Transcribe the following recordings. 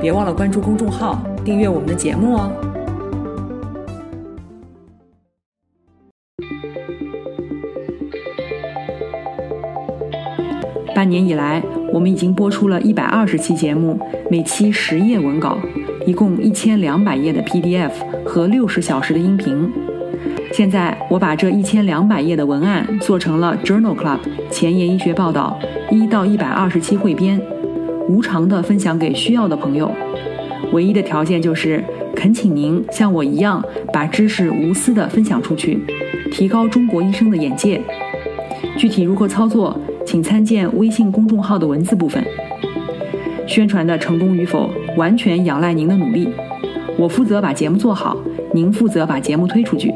别忘了关注公众号，订阅我们的节目哦。半年以来，我们已经播出了一百二十期节目，每期十页文稿，一共一千两百页的 PDF 和六十小时的音频。现在，我把这一千两百页的文案做成了 Journal Club 前沿医学报道一到一百二十期汇编。无偿的分享给需要的朋友，唯一的条件就是恳请您像我一样把知识无私的分享出去，提高中国医生的眼界。具体如何操作，请参见微信公众号的文字部分。宣传的成功与否，完全仰赖您的努力。我负责把节目做好，您负责把节目推出去。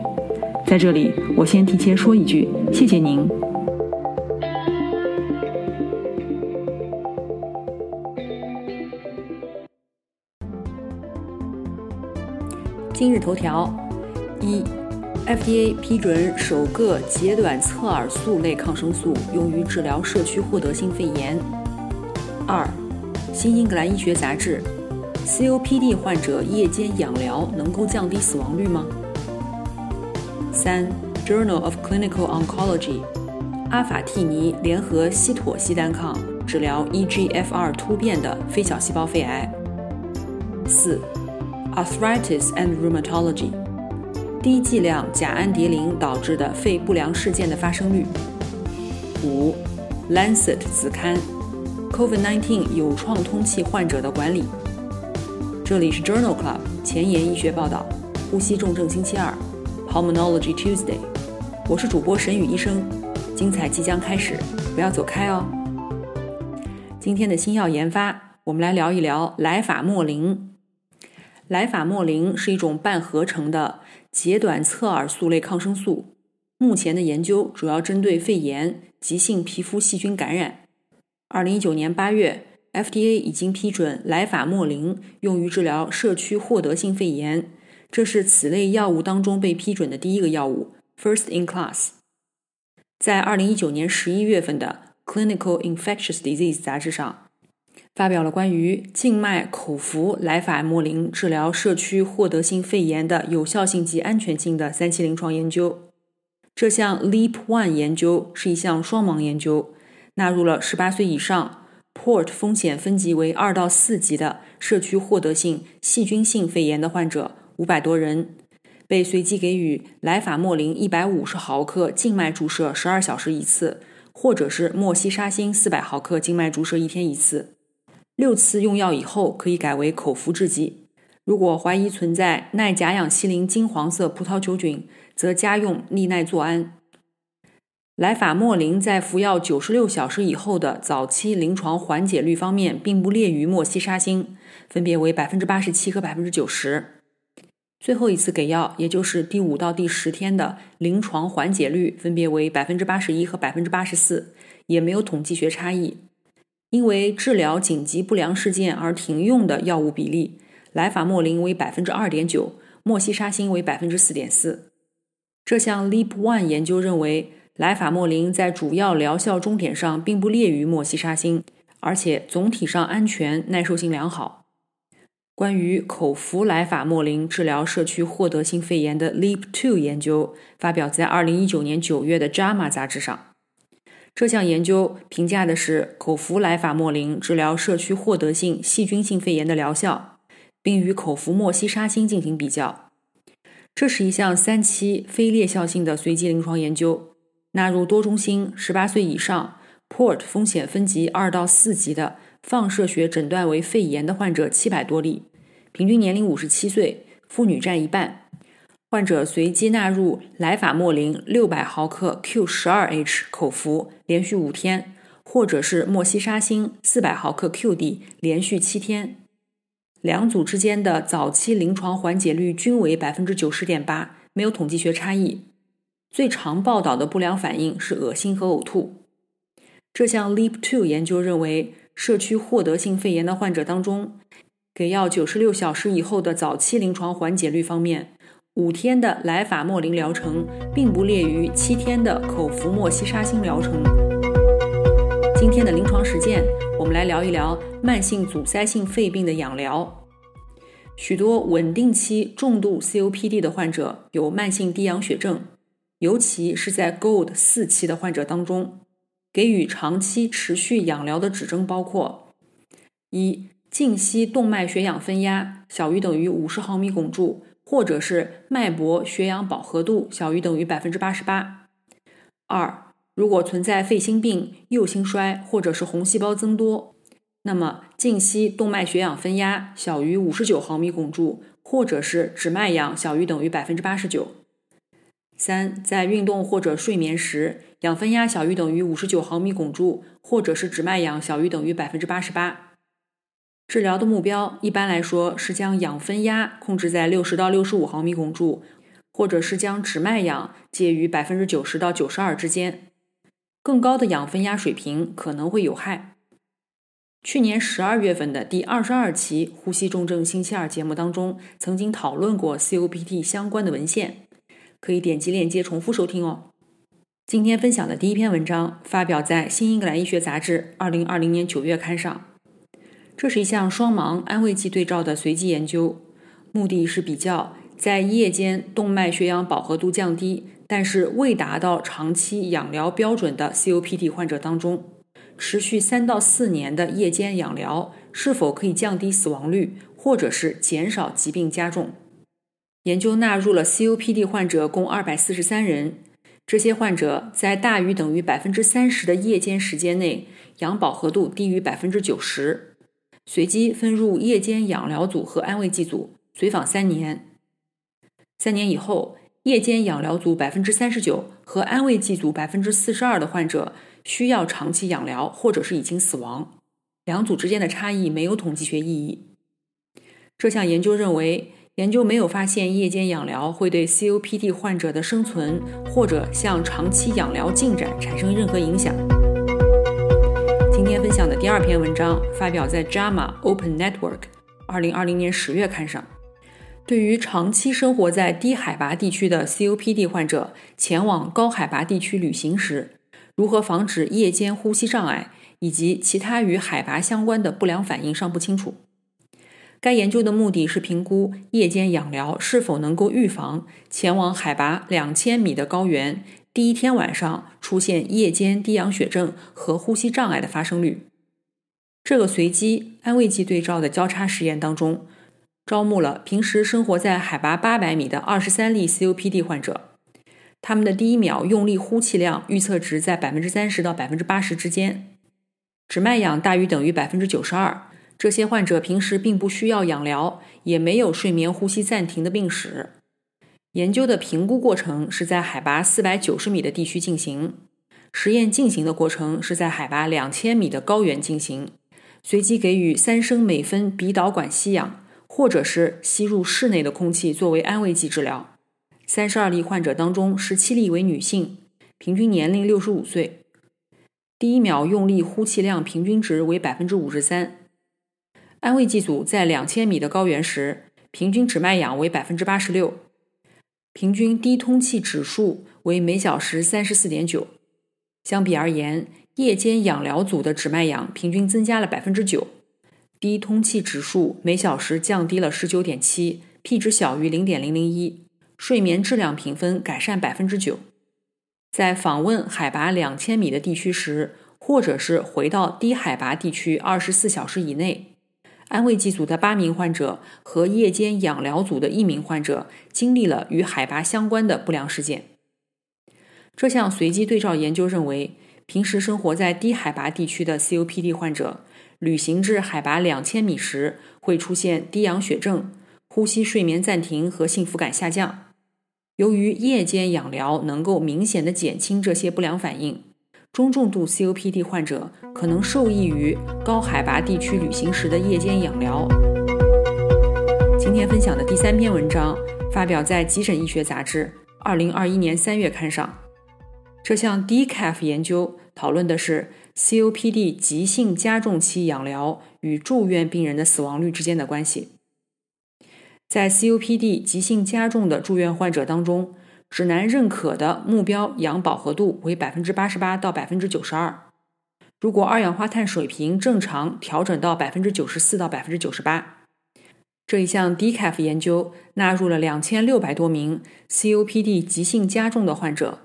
在这里，我先提前说一句，谢谢您。今日头条：一，FDA 批准首个截短侧耳素类抗生素用于治疗社区获得性肺炎。二，《新英格兰医学杂志》：COPD 患者夜间氧疗能够降低死亡率吗？三，《Journal of Clinical Oncology》：阿法替尼联合西妥昔单抗治疗 EGFR 突变的非小细胞肺癌。四。Arthritis and Rheumatology，低剂量甲氨蝶呤导致的肺不良事件的发生率。五，Lancet 子刊，COVID-19 有创通气患者的管理。这里是 Journal Club 前沿医学报道，呼吸重症星期二，Pulmonology Tuesday。我是主播沈宇医生，精彩即将开始，不要走开哦。今天的新药研发，我们来聊一聊莱法莫林。莱法莫林是一种半合成的截短侧耳素类抗生素，目前的研究主要针对肺炎、急性皮肤细菌感染。二零一九年八月，FDA 已经批准莱法莫林用于治疗社区获得性肺炎，这是此类药物当中被批准的第一个药物，First in Class。在二零一九年十一月份的《Clinical Infectious Disease》杂志上。发表了关于静脉口服莱法莫林治疗社区获得性肺炎的有效性及安全性的三期临床研究。这项 Leap One 研究是一项双盲研究，纳入了18岁以上、Port 风险分级为二到四级的社区获得性细菌性肺炎的患者500多人，被随机给予莱法莫林150毫克静脉注射12小时一次，或者是莫西沙星400毫克静脉注射一天一次。六次用药以后，可以改为口服制剂。如果怀疑存在耐甲氧西林金黄色葡萄球菌，则加用利奈唑胺。莱法莫林在服药九十六小时以后的早期临床缓解率方面，并不劣于莫西沙星，分别为百分之八十七和百分之九十。最后一次给药，也就是第五到第十天的临床缓解率，分别为百分之八十一和百分之八十四，也没有统计学差异。因为治疗紧急不良事件而停用的药物比例，莱法莫林为百分之二点九，莫西沙星为百分之四点四。这项 Leap One 研究认为，莱法莫林在主要疗效终点上并不劣于莫西沙星，而且总体上安全、耐受性良好。关于口服莱法莫林治疗社区获得性肺炎的 Leap Two 研究，发表在二零一九年九月的 JAMA 杂志上。这项研究评价的是口服莱法莫林治疗社区获得性细菌性肺炎的疗效，并与口服莫西沙星进行比较。这是一项三期非裂效性的随机临床研究，纳入多中心、十八岁以上、Port 风险分级二到四级的放射学诊断为肺炎的患者七百多例，平均年龄五十七岁，妇女占一半。患者随机纳入莱法莫林六百毫克 Q 十二 H 口服，连续五天，或者是莫西沙星四百毫克 QD，连续七天。两组之间的早期临床缓解率均为百分之九十点八，没有统计学差异。最常报道的不良反应是恶心和呕吐。这项 Leap Two 研究认为，社区获得性肺炎的患者当中，给药九十六小时以后的早期临床缓解率方面，五天的莱法莫林疗程并不劣于七天的口服莫西沙星疗程。今天的临床实践，我们来聊一聊慢性阻塞性肺病的氧疗。许多稳定期重度 COPD 的患者有慢性低氧血症，尤其是在 GOLD 四期的患者当中。给予长期持续氧疗的指征包括：一、静息动脉血氧分压小于等于五十毫米汞柱，或者是脉搏血氧饱和度小于等于百分之八十八；二、如果存在肺心病、右心衰或者是红细胞增多，那么静息动脉血氧分压小于五十九毫米汞柱，或者是指脉氧小于等于百分之八十九。三，在运动或者睡眠时，氧分压小于等于五十九毫米汞柱，或者是指脉氧小于等于百分之八十八。治疗的目标一般来说是将氧分压控制在六十到六十五毫米汞柱，或者是将指脉氧介于百分之九十到九十二之间。更高的氧分压水平可能会有害。去年十二月份的第二十二期《呼吸重症星期二》节目当中，曾经讨论过 COPD 相关的文献。可以点击链接重复收听哦。今天分享的第一篇文章发表在《新英格兰医学杂志》二零二零年九月刊上。这是一项双盲安慰剂对照的随机研究，目的是比较在夜间动脉血氧饱和度降低，但是未达到长期氧疗标准的 COPD 患者当中，持续三到四年的夜间氧疗是否可以降低死亡率，或者是减少疾病加重。研究纳入了 COPD 患者共二百四十三人，这些患者在大于等于百分之三十的夜间时间内，氧饱和度低于百分之九十。随机分入夜间氧疗组和安慰剂组，随访三年。三年以后，夜间氧疗组百分之三十九和安慰剂组百分之四十二的患者需要长期氧疗，或者是已经死亡。两组之间的差异没有统计学意义。这项研究认为。研究没有发现夜间氧疗会对 COPD 患者的生存或者向长期氧疗进展产生任何影响。今天分享的第二篇文章发表在 JAMA Open Network 二零二零年十月刊上。对于长期生活在低海拔地区的 COPD 患者前往高海拔地区旅行时，如何防止夜间呼吸障碍以及其他与海拔相关的不良反应尚不清楚。该研究的目的是评估夜间氧疗是否能够预防前往海拔两千米的高原第一天晚上出现夜间低氧血症和呼吸障碍的发生率。这个随机安慰剂对照的交叉实验当中，招募了平时生活在海拔八百米的二十三例 COPD 患者，他们的第一秒用力呼气量预测值在百分之三十到百分之八十之间，指脉氧大于等于百分之九十二。这些患者平时并不需要氧疗，也没有睡眠呼吸暂停的病史。研究的评估过程是在海拔四百九十米的地区进行，实验进行的过程是在海拔两千米的高原进行。随机给予三升每分鼻导管吸氧，或者是吸入室内的空气作为安慰剂治疗。三十二例患者当中，十七例为女性，平均年龄六十五岁。第一秒用力呼气量平均值为百分之五十三。安慰剂组在两千米的高原时，平均指脉氧为百分之八十六，平均低通气指数为每小时三十四点九。相比而言，夜间氧疗组的指脉氧平均增加了百分之九，低通气指数每小时降低了十九点七，P 值小于零点零零一，睡眠质量评分改善百分之九。在访问海拔两千米的地区时，或者是回到低海拔地区二十四小时以内。安慰剂组的八名患者和夜间氧疗组的一名患者经历了与海拔相关的不良事件。这项随机对照研究认为，平时生活在低海拔地区的 COPD 患者，旅行至海拔两千米时会出现低氧血症、呼吸睡眠暂停和幸福感下降。由于夜间氧疗能够明显的减轻这些不良反应。中重度 COPD 患者可能受益于高海拔地区旅行时的夜间氧疗。今天分享的第三篇文章发表在《急诊医学杂志》二零二一年三月刊上。这项 DCAF 研究讨论的是 COPD 急性加重期养疗与住院病人的死亡率之间的关系。在 COPD 急性加重的住院患者当中，指南认可的目标氧饱和度为百分之八十八到百分之九十二。如果二氧化碳水平正常调整到百分之九十四到百分之九十八，这一项 DCAF 研究纳入了两千六百多名 COPD 急性加重的患者，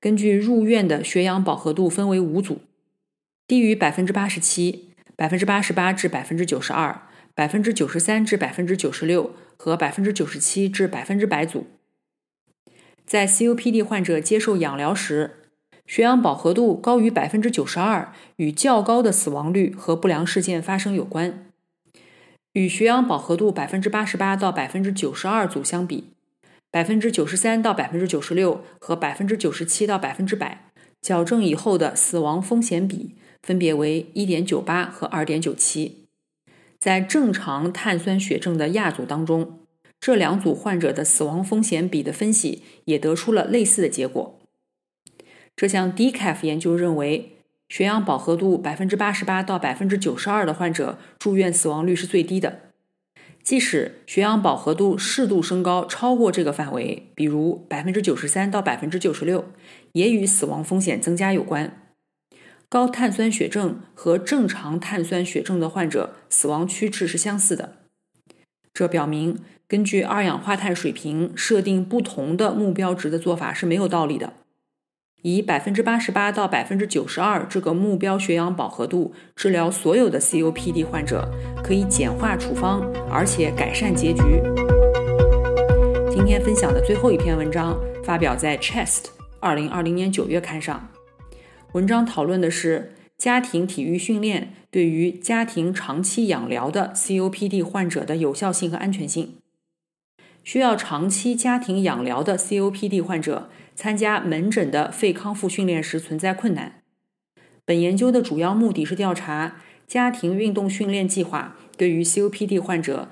根据入院的血氧饱和度分为五组，低于百分之八十七、百分之八十八至百分之九十二、百分之九十三至百分之九十六。和百分之九十七至百分之百组，在 COPD 患者接受氧疗时，血氧饱和度高于百分之九十二，与较高的死亡率和不良事件发生有关。与血氧饱和度百分之八十八到百分之九十二组相比，百分之九十三到百分之九十六和百分之九十七到百分之百，矫正以后的死亡风险比分别为一点九八和二点九七。在正常碳酸血症的亚组当中，这两组患者的死亡风险比的分析也得出了类似的结果。这项 DCAF 研究认为，血氧饱和度百分之八十八到百分之九十二的患者住院死亡率是最低的。即使血氧饱和度适度升高超过这个范围，比如百分之九十三到百分之九十六，也与死亡风险增加有关。高碳酸血症和正常碳酸血症的患者死亡趋势是相似的，这表明根据二氧化碳水平设定不同的目标值的做法是没有道理的。以百分之八十八到百分之九十二这个目标血氧饱和度治疗所有的 COPD 患者，可以简化处方，而且改善结局。今天分享的最后一篇文章发表在《Chest》二零二零年九月刊上。文章讨论的是家庭体育训练对于家庭长期养疗的 COPD 患者的有效性和安全性。需要长期家庭养疗的 COPD 患者参加门诊的肺康复训练时存在困难。本研究的主要目的是调查家庭运动训练计划对于 COPD 患者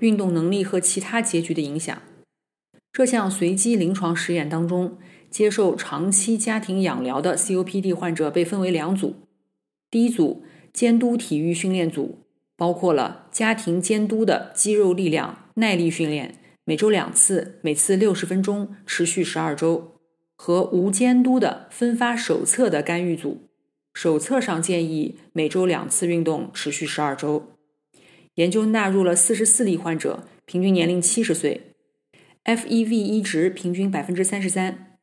运动能力和其他结局的影响。这项随机临床实验当中。接受长期家庭养疗的 COPD 患者被分为两组。第一组监督体育训练组，包括了家庭监督的肌肉力量、耐力训练，每周两次，每次六十分钟，持续十二周；和无监督的分发手册的干预组，手册上建议每周两次运动，持续十二周。研究纳入了四十四例患者，平均年龄七十岁，FEV 一值平均百分之三十三。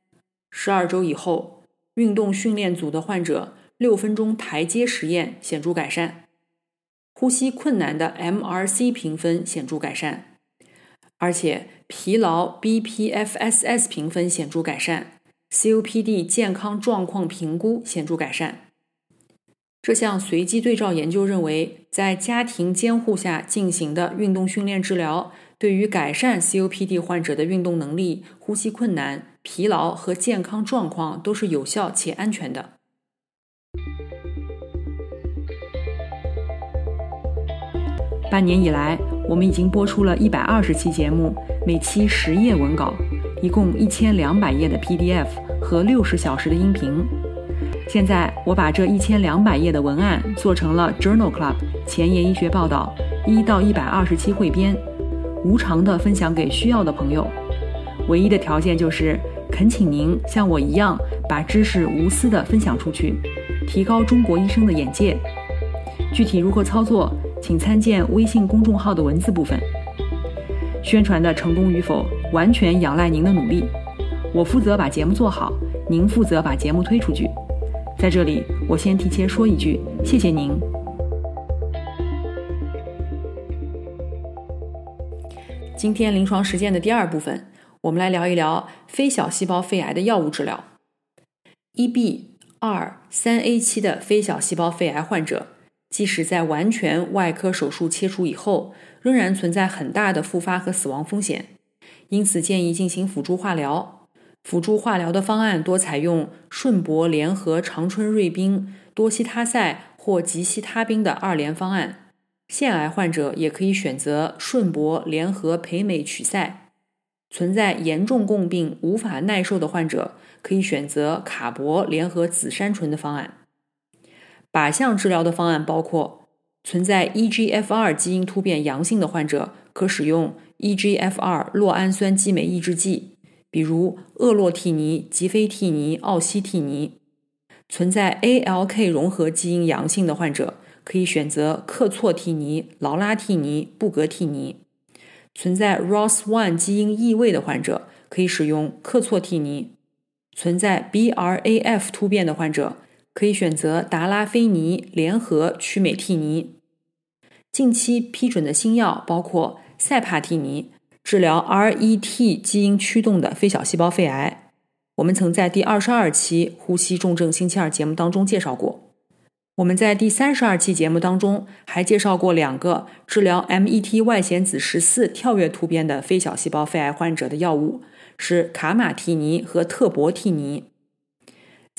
十二周以后，运动训练组的患者六分钟台阶实验显著改善，呼吸困难的 MRC 评分显著改善，而且疲劳 BPFSS 评分显著改善，COPD 健康状况评估显著改善。这项随机对照研究认为，在家庭监护下进行的运动训练治疗，对于改善 COPD 患者的运动能力、呼吸困难。疲劳和健康状况都是有效且安全的。半年以来，我们已经播出了一百二十期节目，每期十页文稿，一共一千两百页的 PDF 和六十小时的音频。现在，我把这一千两百页的文案做成了 Journal Club 前沿医学报道一到一百二十期汇编，无偿的分享给需要的朋友。唯一的条件就是，恳请您像我一样，把知识无私的分享出去，提高中国医生的眼界。具体如何操作，请参见微信公众号的文字部分。宣传的成功与否，完全仰赖您的努力。我负责把节目做好，您负责把节目推出去。在这里，我先提前说一句，谢谢您。今天临床实践的第二部分。我们来聊一聊非小细胞肺癌的药物治疗。一 B、二、三 A 期的非小细胞肺癌患者，即使在完全外科手术切除以后，仍然存在很大的复发和死亡风险，因此建议进行辅助化疗。辅助化疗的方案多采用顺铂联合长春瑞宾、多西他赛或吉西他宾的二联方案。腺癌患者也可以选择顺铂联合培美曲塞；存在严重共病无法耐受的患者，可以选择卡铂联合紫杉醇的方案。靶向治疗的方案包括：存在 EGFR 基因突变阳性的患者，可使用 EGFR 酪氨酸激酶抑制剂，比如厄洛替尼、吉非替尼、奥西替尼；存在 ALK 融合基因阳性的患者。可以选择克唑替尼、劳拉替尼、布格替尼。存在 ROS1 基因异位的患者，可以使用克唑替尼。存在 BRAF 突变的患者，可以选择达拉非尼联合曲美替尼。近期批准的新药包括塞帕替尼，治疗 RET 基因驱动的非小细胞肺癌。我们曾在第二十二期呼吸重症星期二节目当中介绍过。我们在第三十二期节目当中还介绍过两个治疗 MET 外显子十四跳跃突变的非小细胞肺癌患者的药物，是卡马替尼和特博替尼。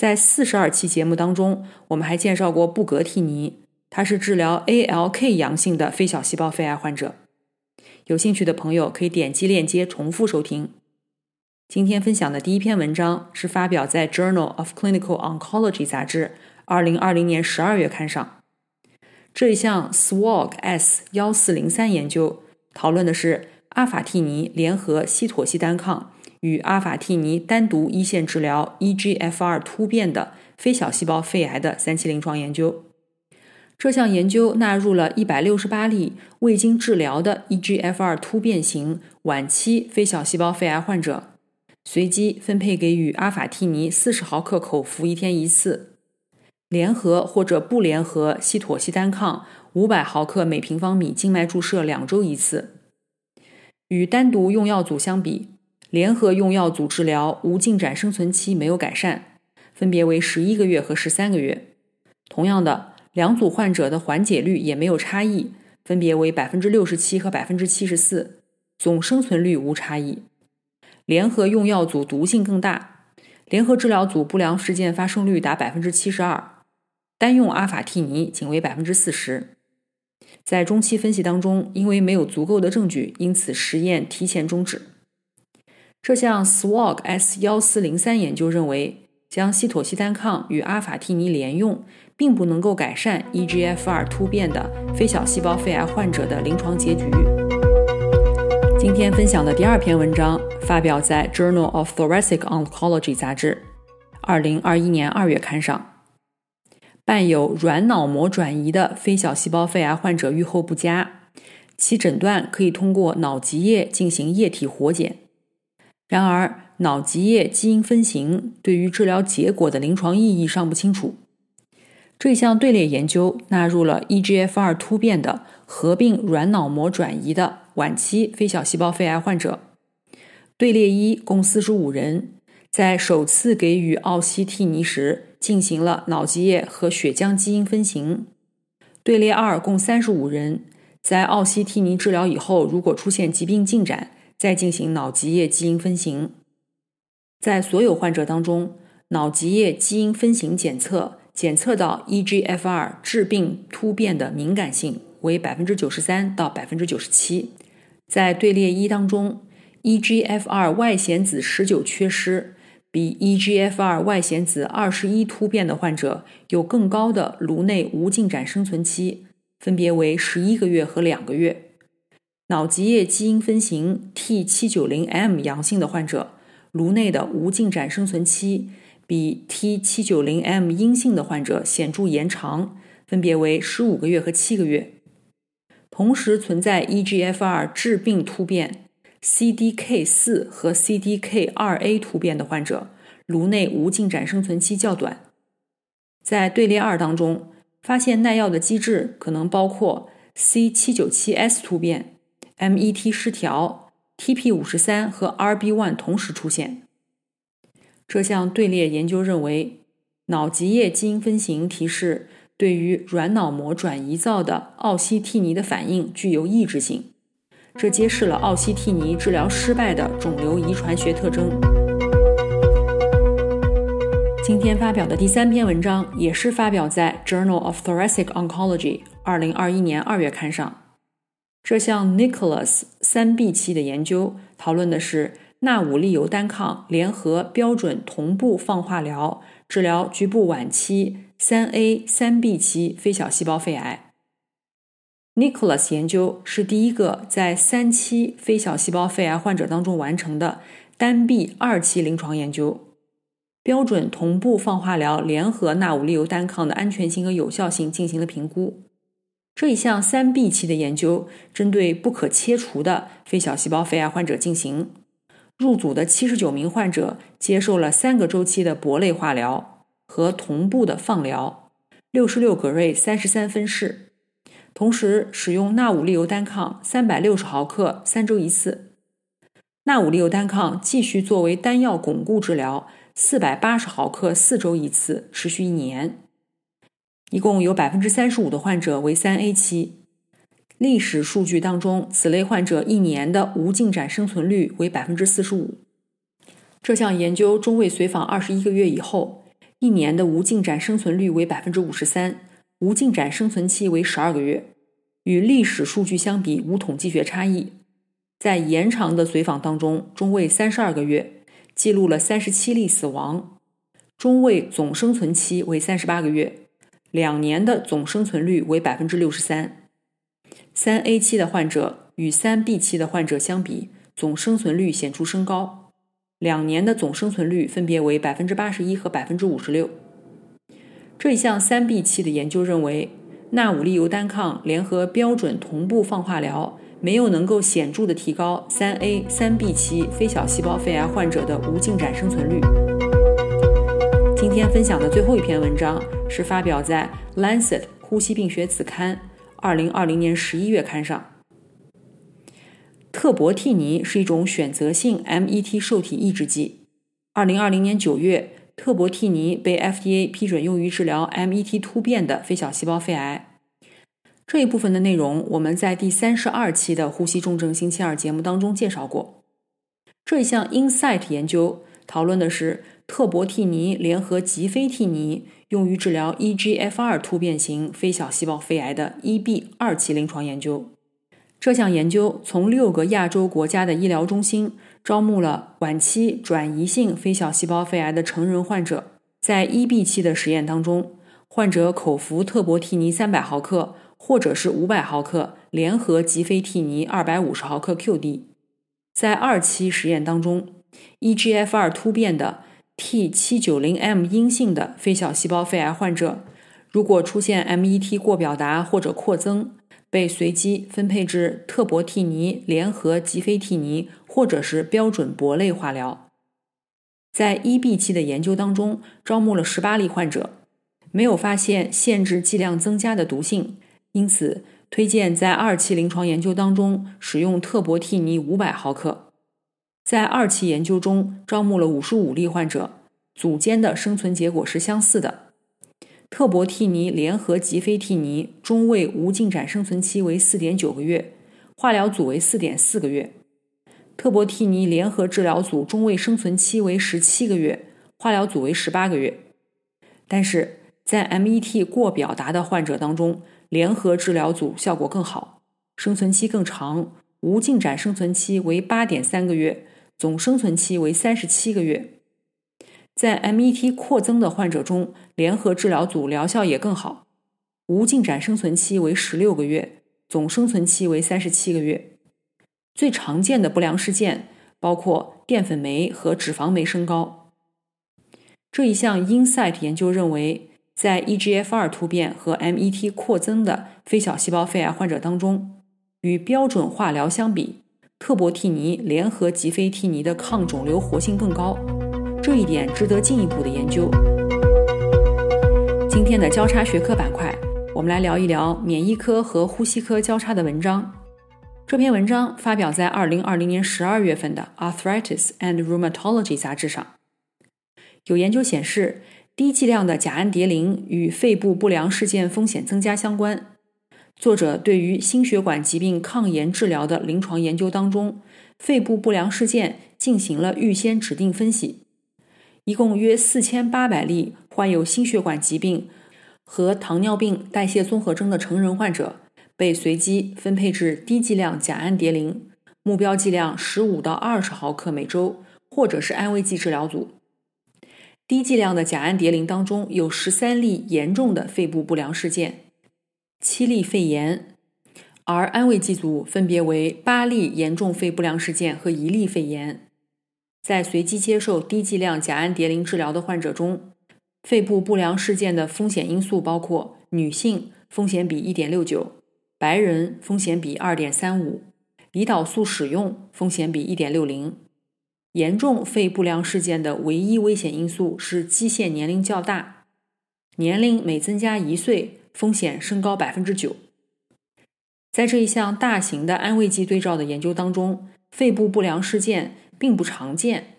在四十二期节目当中，我们还介绍过布格替尼，它是治疗 ALK 阳性的非小细胞肺癌患者。有兴趣的朋友可以点击链接重复收听。今天分享的第一篇文章是发表在《Journal of Clinical Oncology》杂志。二零二零年十二月刊上，这一项 SWOG S 幺四零三研究讨论的是阿法替尼联合西妥昔单抗与阿法替尼单独一线治疗 EGFR 突变的非小细胞肺癌的三期临床研究。这项研究纳入了一百六十八例未经治疗的 EGFR 突变型晚期非小细胞肺癌患者，随机分配给予阿法替尼四十毫克口服一天一次。联合或者不联合西妥昔单抗五百毫克每平方米静脉注射两周一次。与单独用药组相比，联合用药组治疗无进展生存期没有改善，分别为十一个月和十三个月。同样的，两组患者的缓解率也没有差异，分别为百分之六十七和百分之七十四，总生存率无差异。联合用药组毒性更大，联合治疗组不良事件发生率达百分之七十二。单用阿法替尼仅为百分之四十，在中期分析当中，因为没有足够的证据，因此实验提前终止。这项 SWOG S 幺四零三研究认为，将西妥昔单抗与阿法替尼联用，并不能够改善 EGFR 突变的非小细胞肺癌患者的临床结局。今天分享的第二篇文章发表在 Journal of Thoracic Oncology 杂志，二零二一年二月刊上。伴有软脑膜转移的非小细胞肺癌患者预后不佳，其诊断可以通过脑脊液进行液体活检。然而，脑脊液基因分型对于治疗结果的临床意义尚不清楚。这项队列研究纳入了 EGFR 突变的合并软脑膜转移的晚期非小细胞肺癌患者。队列一共四十五人，在首次给予奥西替尼时。进行了脑脊液和血浆基因分型。队列二共三十五人，在奥西替尼治疗以后，如果出现疾病进展，再进行脑脊液基因分型。在所有患者当中，脑脊液基因分型检测检测到 EGFR 致病突变的敏感性为百分之九十三到百分之九十七。在队列一当中，EGFR 外显子十九缺失。比 EGFR 外显子二十一突变的患者有更高的颅内无进展生存期，分别为十一个月和两个月。脑脊液基因分型 T790M 阳性的患者，颅内的无进展生存期比 T790M 阴性的患者显著延长，分别为十五个月和七个月。同时存在 EGFR 致病突变。CDK 四和 CDK 二 A 突变的患者，颅内无进展生存期较短。在队列二当中，发现耐药的机制可能包括 C 七九七 S 突变、MET 失调、TP 五十三和 RB one 同时出现。这项队列研究认为，脑脊液基因分型提示对于软脑膜转移灶的奥西替尼的反应具有抑制性。这揭示了奥西替尼治疗失败的肿瘤遗传学特征。今天发表的第三篇文章也是发表在《Journal of Thoracic Oncology》二零二一年二月刊上。这项 Nicholas 三 B 期的研究讨论的是纳武利尤单抗联合标准同步放化疗治疗局部晚期三 A 三 B 期非小细胞肺癌。Nicholas 研究是第一个在三期非小细胞肺癌患者当中完成的单 B 二期临床研究，标准同步放化疗联合纳武利尤单抗的安全性和有效性进行了评估。这一项三 B 期的研究针对不可切除的非小细胞肺癌患者进行，入组的七十九名患者接受了三个周期的铂类化疗和同步的放疗，六十六格瑞三十三分式，同时使用纳武利尤单抗三百六十毫克三周一次，纳武利尤单抗继续作为单药巩固治疗四百八十毫克四周一次，持续一年。一共有百分之三十五的患者为三 A 期，历史数据当中，此类患者一年的无进展生存率为百分之四十五。这项研究中位随访二十一个月以后，一年的无进展生存率为百分之五十三，无进展生存期为十二个月，与历史数据相比无统计学差异。在延长的随访当中，中位三十二个月，记录了三十七例死亡，中位总生存期为三十八个月。两年的总生存率为百分之六十三，三 A 期的患者与三 B 期的患者相比，总生存率显著升高。两年的总生存率分别为百分之八十一和百分之五十六。这一项三 B 期的研究认为，纳武利尤单抗联合标准同步放化疗没有能够显著的提高三 A、三 B 期非小细胞肺癌患者的无进展生存率。今天分享的最后一篇文章是发表在《Lancet 呼吸病学子刊》二零二零年十一月刊上。特博替尼是一种选择性 MET 受体抑制剂。二零二零年九月，特博替尼被 FDA 批准用于治疗 MET 突变的非小细胞肺癌。这一部分的内容我们在第三十二期的呼吸重症星期二节目当中介绍过。这一项 Insight 研究讨论的是。特博替尼联合吉非替尼用于治疗 EGFR 突变型非小细胞肺癌的 EB 二期临床研究。这项研究从六个亚洲国家的医疗中心招募了晚期转移性非小细胞肺癌的成人患者。在 EB 期的实验当中，患者口服特博替尼三百毫克或者是五百毫克联合吉非替尼二百五十毫克 QD。在二期实验当中，EGFR 突变的 T 七九零 M 阴性的非小细胞肺癌患者，如果出现 MET 过表达或者扩增，被随机分配至特博替尼联合吉非替尼或者是标准铂类化疗。在 EB 期的研究当中，招募了十八例患者，没有发现限制剂量增加的毒性，因此推荐在二期临床研究当中使用特博替尼五百毫克。在二期研究中，招募了五十五例患者，组间的生存结果是相似的。特博替尼联合吉非替尼中位无进展生存期为四点九个月，化疗组为四点四个月；特博替尼联合治疗组中位生存期为十七个月，化疗组为十八个月。但是在 MET 过表达的患者当中，联合治疗组效果更好，生存期更长，无进展生存期为八点三个月。总生存期为三十七个月，在 MET 扩增的患者中，联合治疗组疗效也更好，无进展生存期为十六个月，总生存期为三十七个月。最常见的不良事件包括淀粉酶和脂肪酶升高。这一项 Insight 研究认为，在 EGFR 突变和 MET 扩增的非小细胞肺癌患者当中，与标准化疗相比。特博替尼联合吉非替尼的抗肿瘤活性更高，这一点值得进一步的研究。今天的交叉学科板块，我们来聊一聊免疫科和呼吸科交叉的文章。这篇文章发表在二零二零年十二月份的《Arthritis and Rheumatology》杂志上。有研究显示，低剂量的甲氨蝶呤与肺部不良事件风险增加相关。作者对于心血管疾病抗炎治疗的临床研究当中，肺部不良事件进行了预先指定分析，一共约四千八百例患有心血管疾病和糖尿病代谢综合征的成人患者被随机分配至低剂量甲氨蝶呤，目标剂量十五到二十毫克每周，或者是安慰剂治疗组。低剂量的甲氨蝶呤当中有十三例严重的肺部不良事件，七例肺炎，而安慰剂组分别为八例严重肺不良事件和一例肺炎。在随机接受低剂量甲氨蝶呤治疗的患者中，肺部不良事件的风险因素包括女性风险比1.69，白人风险比2.35，胰岛素使用风险比1.60。严重肺不良事件的唯一危险因素是基线年龄较大，年龄每增加一岁，风险升高9%。在这一项大型的安慰剂对照的研究当中，肺部不良事件并不常见。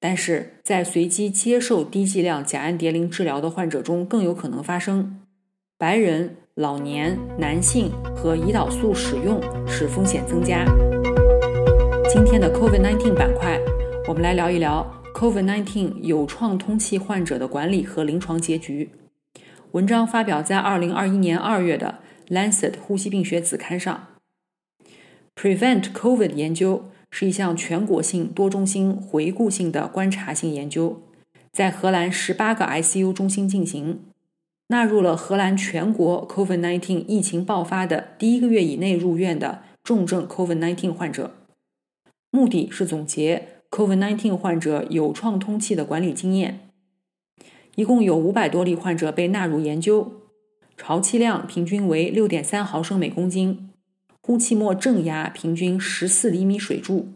但是在随机接受低剂量甲氨蝶呤治疗的患者中更有可能发生。白人、老年、男性和胰岛素使用使风险增加。今天的 COVID-19 板块，我们来聊一聊 COVID-19 有创通气患者的管理和临床结局。文章发表在2021年2月的《Lancet 呼吸病学子刊》上。Prevent COVID 研究。是一项全国性、多中心、回顾性的观察性研究，在荷兰十八个 ICU 中心进行，纳入了荷兰全国 COVID-19 疫情爆发的第一个月以内入院的重症 COVID-19 患者。目的是总结 COVID-19 患者有创通气的管理经验。一共有五百多例患者被纳入研究，潮气量平均为六点三毫升每公斤。呼气末正压平均十四厘米水柱，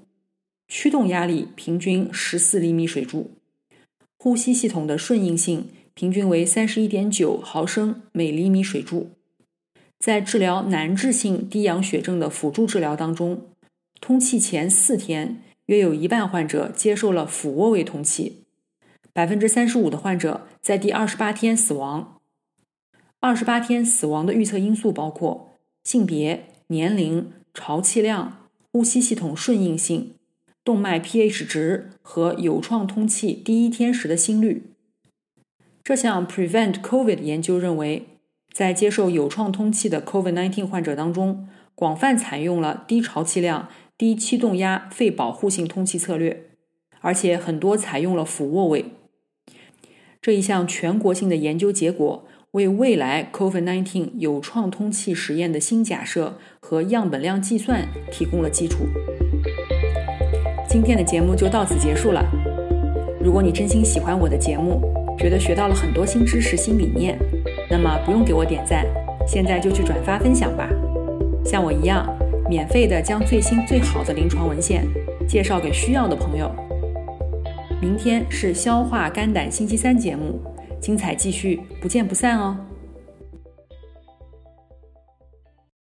驱动压力平均十四厘米水柱，呼吸系统的顺应性平均为三十一点九毫升每厘米水柱。在治疗难治性低氧血症的辅助治疗当中，通气前四天约有一半患者接受了俯卧位通气，百分之三十五的患者在第二十八天死亡。二十八天死亡的预测因素包括性别。年龄、潮气量、呼吸系统顺应性、动脉 pH 值和有创通气第一天时的心率。这项 Prevent COVID 研究认为，在接受有创通气的 COVID-19 患者当中，广泛采用了低潮气量、低气动压肺保护性通气策略，而且很多采用了俯卧位。这一项全国性的研究结果。为未来 COVID-19 有创通气实验的新假设和样本量计算提供了基础。今天的节目就到此结束了。如果你真心喜欢我的节目，觉得学到了很多新知识、新理念，那么不用给我点赞，现在就去转发分享吧。像我一样，免费的将最新最好的临床文献介绍给需要的朋友。明天是消化肝胆星期三节目。精彩继续，不见不散哦。